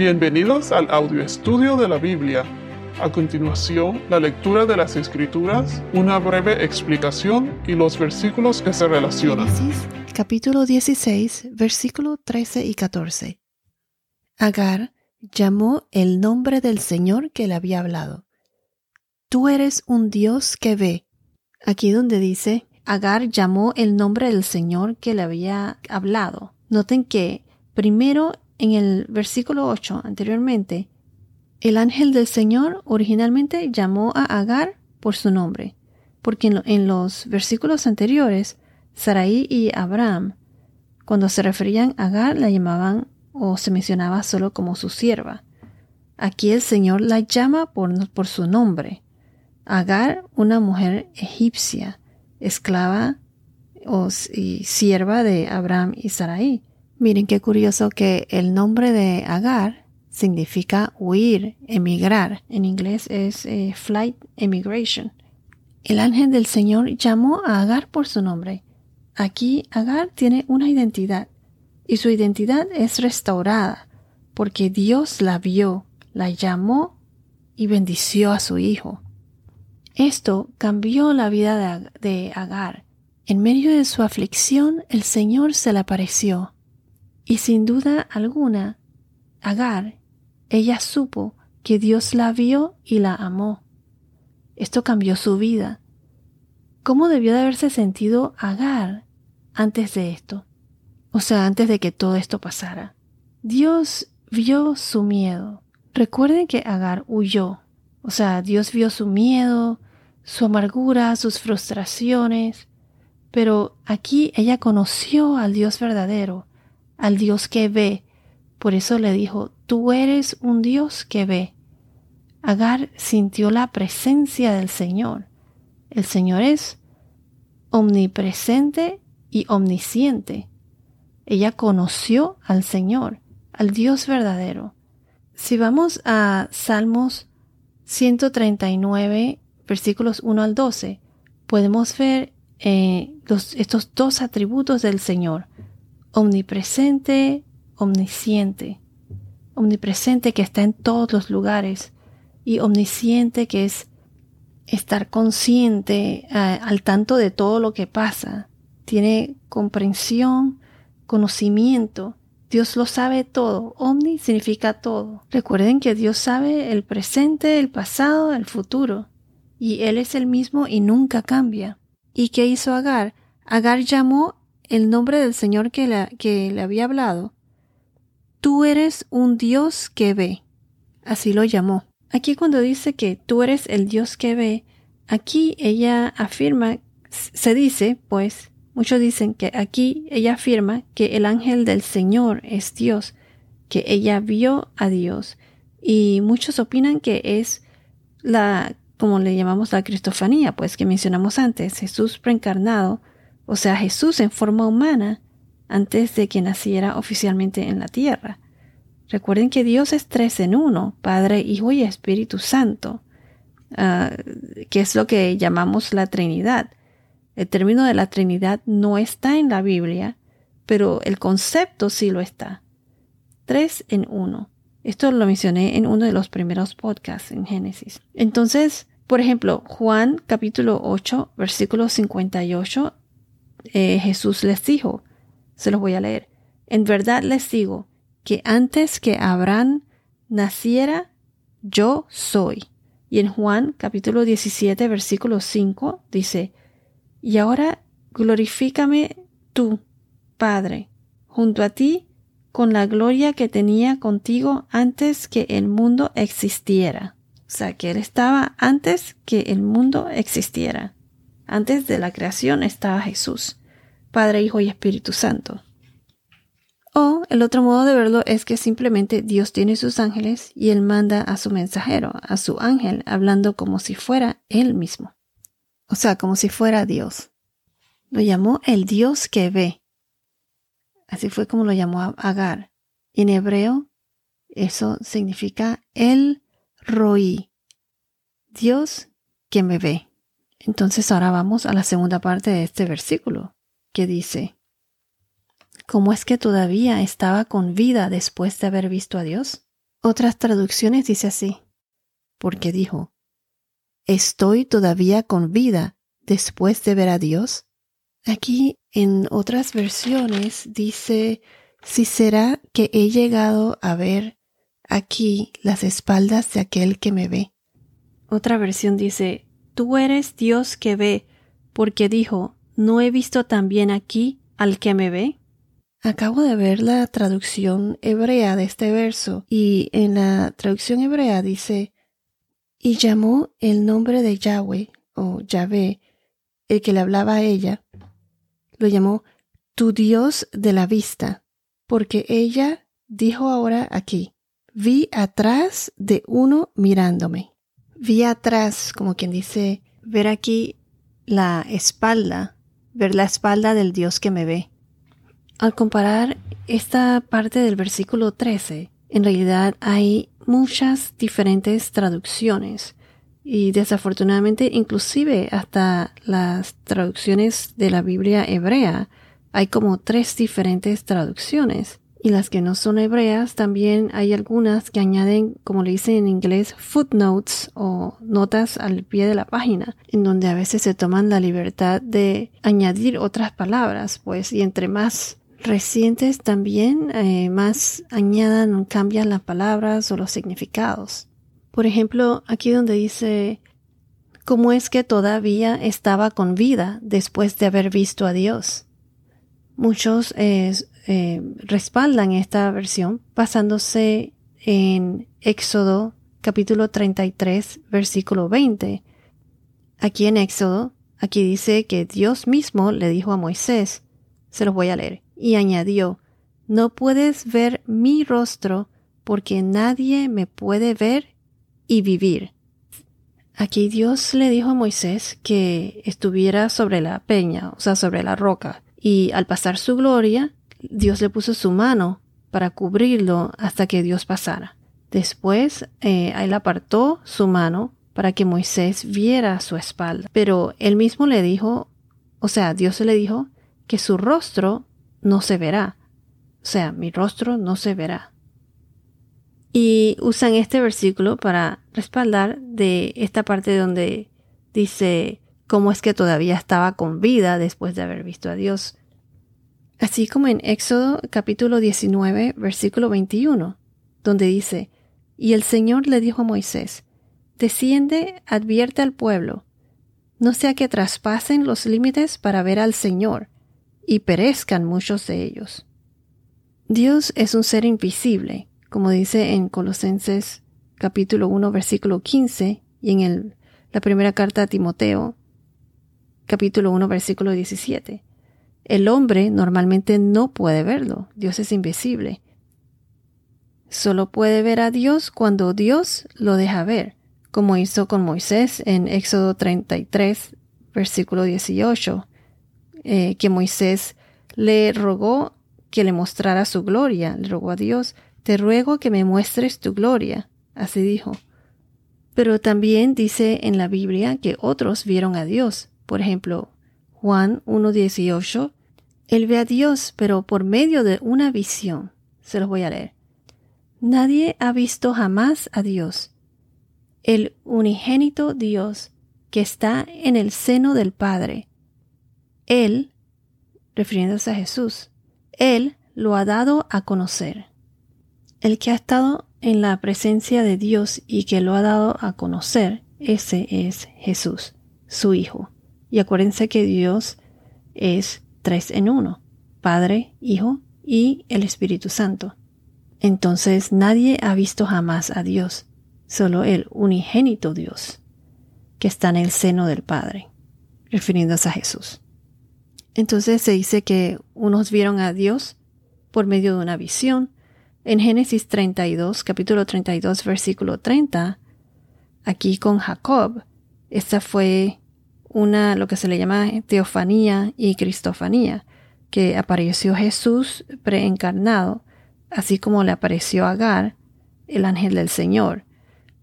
Bienvenidos al audio estudio de la Biblia. A continuación, la lectura de las Escrituras, una breve explicación y los versículos que se relacionan. Génesis, capítulo 16, versículo 13 y 14. Agar llamó el nombre del Señor que le había hablado. Tú eres un Dios que ve. Aquí donde dice, Agar llamó el nombre del Señor que le había hablado. Noten que primero en el versículo 8 anteriormente, el ángel del Señor originalmente llamó a Agar por su nombre, porque en, los versículos anteriores, Sarai y Abraham, cuando se referían a Agar, la llamaban o se mencionaba solo como su sierva. Aquí el Señor la llama por, su nombre. Agar, una mujer egipcia, esclava o, y sierva de Abraham y Sarai. Miren qué curioso que el nombre de Agar significa huir, emigrar. En inglés es eh, flight emigration. El ángel del Señor llamó a Agar por su nombre. Aquí Agar tiene una identidad y su identidad es restaurada porque Dios la vio, la llamó y bendició a su hijo. Esto cambió la vida de Agar. En medio de su aflicción, el Señor se le apareció y sin duda alguna, Agar, ella supo que Dios la vio y la amó. Esto cambió su vida. ¿Cómo debió de haberse sentido Agar antes de esto? O sea, antes de que todo esto pasara. Dios vio su miedo. Recuerden que Agar huyó. O sea, Dios vio su miedo, su amargura, sus frustraciones. Pero aquí ella conoció al Dios verdadero al Dios que ve. Por eso le dijo, tú eres un Dios que ve. Agar sintió la presencia del Señor. El Señor es omnipresente y omnisciente. Ella conoció al Señor, al Dios verdadero. Si vamos a Salmos 139, versículos 1 al 12, podemos ver eh, estos dos atributos del Señor omnipresente, omnisciente. Omnipresente que está en todos los lugares y omnisciente que es estar consciente al tanto de todo lo que pasa. Tiene comprensión, conocimiento. Dios lo sabe todo. Omni significa todo. Recuerden que Dios sabe el presente, el pasado, el futuro. Y Él es el mismo y nunca cambia. ¿Y qué hizo Agar? Agar llamó el nombre del Señor que, que le había hablado. Tú eres un Dios que ve. Así lo llamó. Aquí cuando dice que tú eres el Dios que ve, aquí ella afirma, se dice, pues, muchos dicen que aquí ella afirma que el ángel del Señor es Dios, que ella vio a Dios. Y muchos opinan que es la, como le llamamos la cristofanía, pues que mencionamos antes, Jesús preencarnado, o sea, Jesús en forma humana, antes de que naciera oficialmente en la tierra. Recuerden que Dios es tres en uno, Padre, Hijo y Espíritu Santo, ah, que es lo que llamamos la Trinidad. El término de la Trinidad no está en la Biblia, pero el concepto sí lo está. Tres en uno. Esto lo mencioné en uno de los primeros podcasts en Génesis. Entonces, por ejemplo, Juan capítulo 8, versículo 58 eh, Jesús les dijo, se los voy a leer, en verdad les digo que antes que Abraham naciera, yo soy. Y en Juan capítulo 17 versículo 5 dice, y ahora glorifícame tú, Padre, junto a ti, con la gloria que tenía contigo antes que el mundo existiera. O sea, que Él estaba antes que el mundo existiera. Antes de la creación estaba Jesús, Padre, Hijo y Espíritu Santo. O el otro modo de verlo es que simplemente Dios tiene sus ángeles y Él manda a su mensajero, a su ángel, hablando como si fuera Él mismo. O sea, como si fuera Dios. Lo llamó el Dios que ve. Así fue como lo llamó Agar. En hebreo, eso significa el roí. Dios que me ve. Entonces ahora vamos a la segunda parte de este versículo, que dice, ¿cómo es que todavía estaba con vida después de haber visto a Dios? Otras traducciones dice así, porque dijo, ¿estoy todavía con vida después de ver a Dios? Aquí en otras versiones dice, si será que he llegado a ver aquí las espaldas de aquel que me ve. Otra versión dice, tú eres Dios que ve, porque dijo, ¿no he visto también aquí al que me ve? Acabo de ver la traducción hebrea de este verso y en la traducción hebrea dice, y llamó el nombre de Yahweh o Yahvé, el que le hablaba a ella, lo llamó tu Dios de la vista, porque ella dijo ahora aquí, vi atrás de uno mirándome. Vi atrás, como quien dice, ver aquí la espalda, ver la espalda del Dios que me ve. Al comparar esta parte del versículo 13, en realidad hay muchas diferentes traducciones y desafortunadamente inclusive hasta las traducciones de la Biblia hebrea hay como tres diferentes traducciones y las que no son hebreas también hay algunas que añaden, como le dicen en inglés, footnotes o notas al pie de la página, en donde a veces se toman la libertad de añadir otras palabras, pues, y entre más recientes también, eh, más añadan o cambian las palabras o los significados. Por ejemplo, aquí donde dice, ¿cómo es que todavía estaba con vida después de haber visto a Dios? Muchos eh, eh, respaldan esta versión basándose en Éxodo capítulo 33 versículo 20. Aquí en Éxodo, aquí dice que Dios mismo le dijo a Moisés, se los voy a leer, y añadió, no puedes ver mi rostro porque nadie me puede ver y vivir. Aquí Dios le dijo a Moisés que estuviera sobre la peña, o sea, sobre la roca, y al pasar su gloria, Dios le puso su mano para cubrirlo hasta que Dios pasara. Después, eh, él apartó su mano para que Moisés viera su espalda. Pero él mismo le dijo, o sea, Dios le dijo que su rostro no se verá. O sea, mi rostro no se verá. Y usan este versículo para respaldar de esta parte donde dice cómo es que todavía estaba con vida después de haber visto a Dios así como en Éxodo capítulo 19, versículo 21, donde dice, Y el Señor le dijo a Moisés, Desciende, advierte al pueblo, no sea que traspasen los límites para ver al Señor, y perezcan muchos de ellos. Dios es un ser invisible, como dice en Colosenses capítulo 1, versículo 15, y en el, la primera carta a Timoteo, capítulo 1, versículo 17. El hombre normalmente no puede verlo. Dios es invisible. Solo puede ver a Dios cuando Dios lo deja ver, como hizo con Moisés en Éxodo 33, versículo 18, eh, que Moisés le rogó que le mostrara su gloria, le rogó a Dios, te ruego que me muestres tu gloria, así dijo. Pero también dice en la Biblia que otros vieron a Dios, por ejemplo, Juan 1.18 él ve a Dios, pero por medio de una visión. Se los voy a leer. Nadie ha visto jamás a Dios. El unigénito Dios que está en el seno del Padre. Él, refiriéndose a Jesús, Él lo ha dado a conocer. El que ha estado en la presencia de Dios y que lo ha dado a conocer, ese es Jesús, su Hijo. Y acuérdense que Dios es tres en uno, Padre, Hijo y el Espíritu Santo. Entonces nadie ha visto jamás a Dios, solo el unigénito Dios, que está en el seno del Padre, refiriéndose a Jesús. Entonces se dice que unos vieron a Dios por medio de una visión. En Génesis 32, capítulo 32, versículo 30, aquí con Jacob, esta fue una, lo que se le llama teofanía y cristofanía, que apareció Jesús preencarnado, así como le apareció Agar, el ángel del Señor.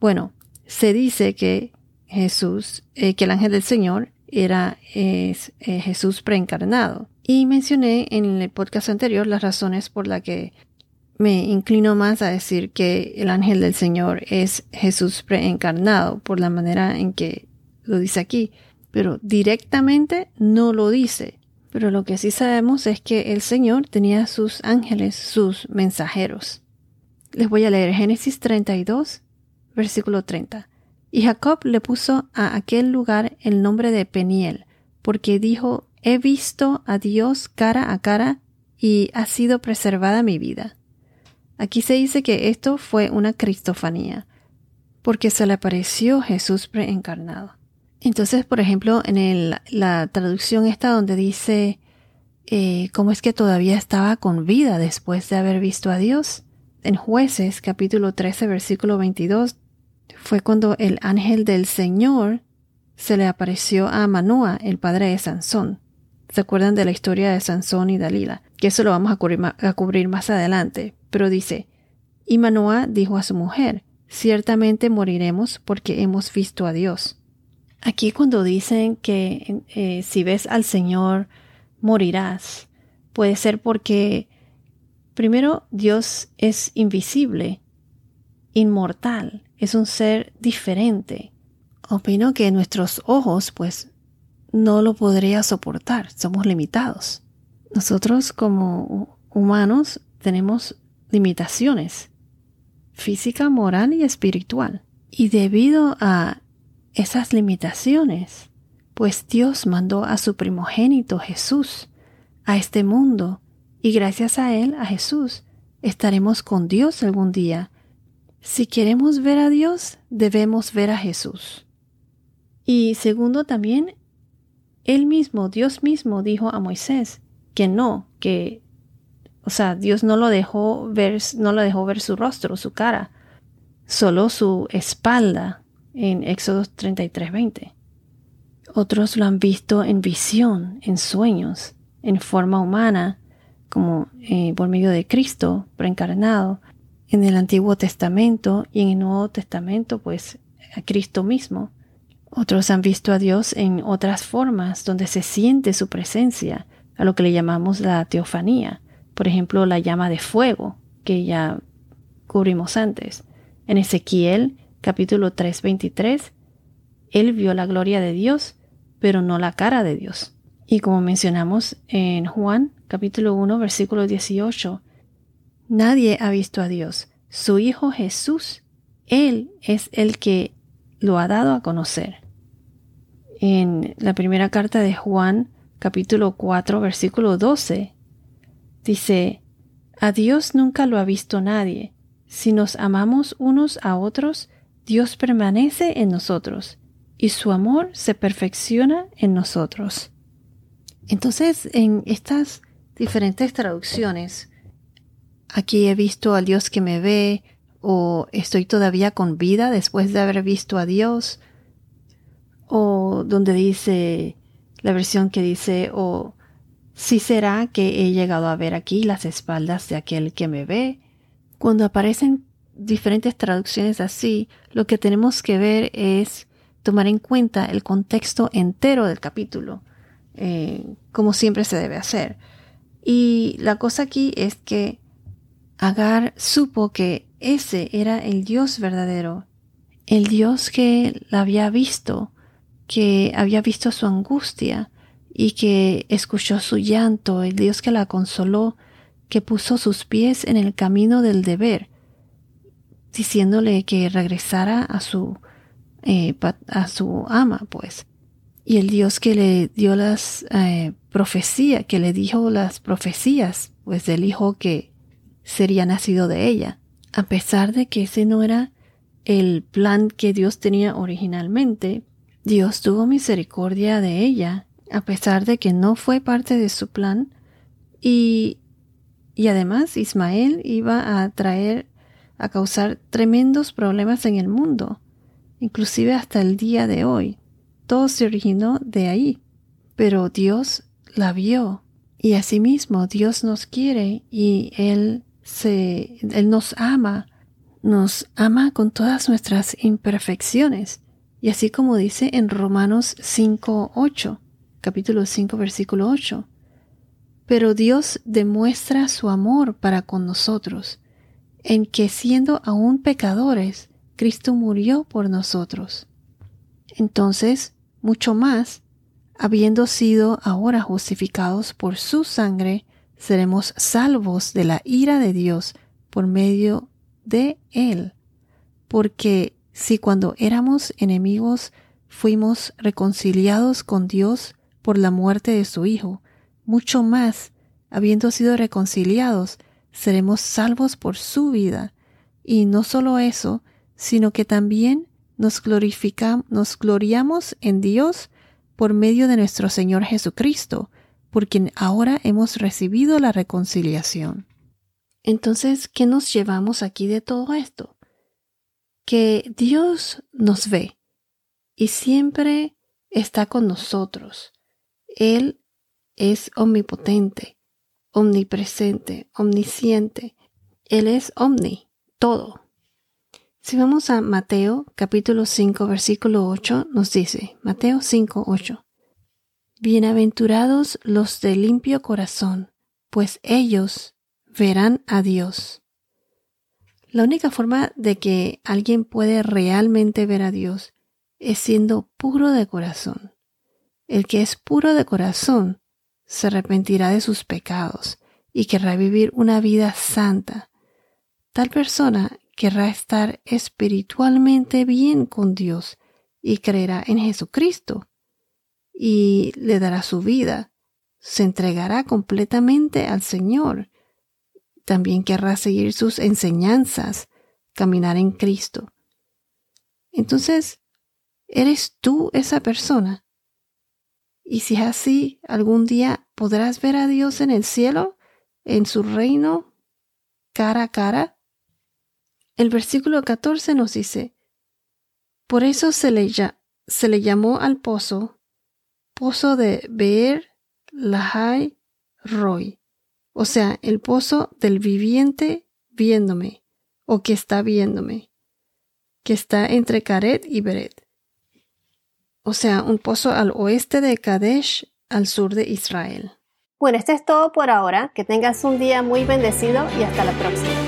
Bueno, se dice que Jesús, eh, que el ángel del Señor era es, eh, Jesús preencarnado. Y mencioné en el podcast anterior las razones por las que me inclino más a decir que el ángel del Señor es Jesús preencarnado por la manera en que lo dice aquí, pero directamente no lo dice. Pero lo que sí sabemos es que el Señor tenía sus ángeles, sus mensajeros. Les voy a leer Génesis 32, versículo 30. Y Jacob le puso a aquel lugar el nombre de Peniel, porque dijo, he visto a Dios cara a cara y ha sido preservada mi vida. Aquí se dice que esto fue una cristofanía, porque se le apareció Jesús preencarnado. Entonces, por ejemplo, en la traducción esta donde dice eh, cómo es que todavía estaba con vida después de haber visto a Dios. En jueces capítulo 13 versículo 22 fue cuando el ángel del Señor se le apareció a Manoa, el padre de Sansón. ¿Se acuerdan de la historia de Sansón y Dalila? Que eso lo vamos a cubrir, más adelante. Pero dice, y Manoa dijo a su mujer, ciertamente moriremos porque hemos visto a Dios. Aquí cuando dicen que eh, si ves al Señor morirás, puede ser porque primero Dios es invisible, inmortal, es un ser diferente. Opino que nuestros ojos pues no lo podría soportar, somos limitados. Nosotros como humanos tenemos limitaciones física, moral y espiritual. Y debido a esas limitaciones, pues Dios mandó a su primogénito Jesús a este mundo y gracias a él, a Jesús, estaremos con Dios algún día. Si queremos ver a Dios, debemos ver a Jesús. Y segundo también, él mismo, Dios mismo dijo a Moisés que no, que o sea, Dios no lo dejó ver, no lo dejó ver su rostro, su cara, solo su espalda en Éxodo 33:20. Otros lo han visto en visión, en sueños, en forma humana, como eh, por medio de Cristo preencarnado, en el Antiguo Testamento y en el Nuevo Testamento, pues a Cristo mismo. Otros han visto a Dios en otras formas donde se siente su presencia, a lo que le llamamos la teofanía, por ejemplo la llama de fuego, que ya cubrimos antes. En Ezequiel capítulo 3, 23, él vio la gloria de Dios, pero no la cara de Dios. Y como mencionamos en Juan capítulo 1, versículo 18, nadie ha visto a Dios. Su Hijo Jesús, Él es el que lo ha dado a conocer. En la primera carta de Juan capítulo 4, versículo 12, dice, A Dios nunca lo ha visto nadie. Si nos amamos unos a otros, Dios permanece en nosotros y su amor se perfecciona en nosotros. Entonces, en estas diferentes traducciones, aquí he visto al Dios que me ve, o estoy todavía con vida después de haber visto a Dios, o donde dice la versión que dice, o si será que he llegado a ver aquí las espaldas de aquel que me ve. Cuando aparecen diferentes traducciones así, lo que tenemos que ver es tomar en cuenta el contexto entero del capítulo, eh, como siempre se debe hacer. Y la cosa aquí es que Agar supo que ese era el Dios verdadero, el Dios que la había visto, que había visto su angustia y que escuchó su llanto, el Dios que la consoló, que puso sus pies en el camino del deber, diciéndole que regresara a su, eh, a su ama, pues. Y el Dios que le dio las eh, profecías, que le dijo las profecías, pues del hijo que sería nacido de ella. A pesar de que ese no era el plan que Dios tenía originalmente, Dios tuvo misericordia de ella, a pesar de que no fue parte de su plan, y, y además Ismael iba a traer a causar tremendos problemas en el mundo, inclusive hasta el día de hoy. Todo se originó de ahí, pero Dios la vio y asimismo Dios nos quiere y Él se, Él nos ama, nos ama con todas nuestras imperfecciones. Y así como dice en Romanos 5, 8, capítulo 5, versículo 8. Pero Dios demuestra su amor para con nosotros, en que siendo aún pecadores, Cristo murió por nosotros. Entonces, mucho más, habiendo sido ahora justificados por su sangre, seremos salvos de la ira de Dios por medio de Él. Porque si cuando éramos enemigos fuimos reconciliados con Dios por la muerte de su Hijo, mucho más, habiendo sido reconciliados, seremos salvos por su vida. Y no solo eso, sino que también nos glorificamos, nos gloriamos en Dios por medio de nuestro Señor Jesucristo, por quien ahora hemos recibido la reconciliación. Entonces, ¿qué nos llevamos aquí de todo esto? Que Dios nos ve y siempre está con nosotros. Él es omnipotente, omnipresente, omnisciente. Él es omni, todo. Si vamos a Mateo capítulo 5 versículo 8, nos dice, Mateo 5, 8, Bienaventurados los de limpio corazón, pues ellos verán a Dios. La única forma de que alguien puede realmente ver a Dios es siendo puro de corazón. El que es puro de corazón se arrepentirá de sus pecados y querrá vivir una vida santa. Tal persona querrá estar espiritualmente bien con Dios y creerá en Jesucristo y le dará su vida, se entregará completamente al Señor. También querrá seguir sus enseñanzas, caminar en Cristo. Entonces, ¿eres tú esa persona? Y si es así, algún día podrás ver a Dios en el cielo, en su reino, cara a cara. El versículo 14 nos dice, por eso se le, se le llamó al pozo, pozo de Beer Lahai Roy, o sea, el pozo del viviente viéndome, o que está viéndome, que está entre Caret y Beret, o sea, un pozo al oeste de Kadesh, al sur de Israel. Bueno, esto es todo por ahora. Que tengas un día muy bendecido y hasta la próxima.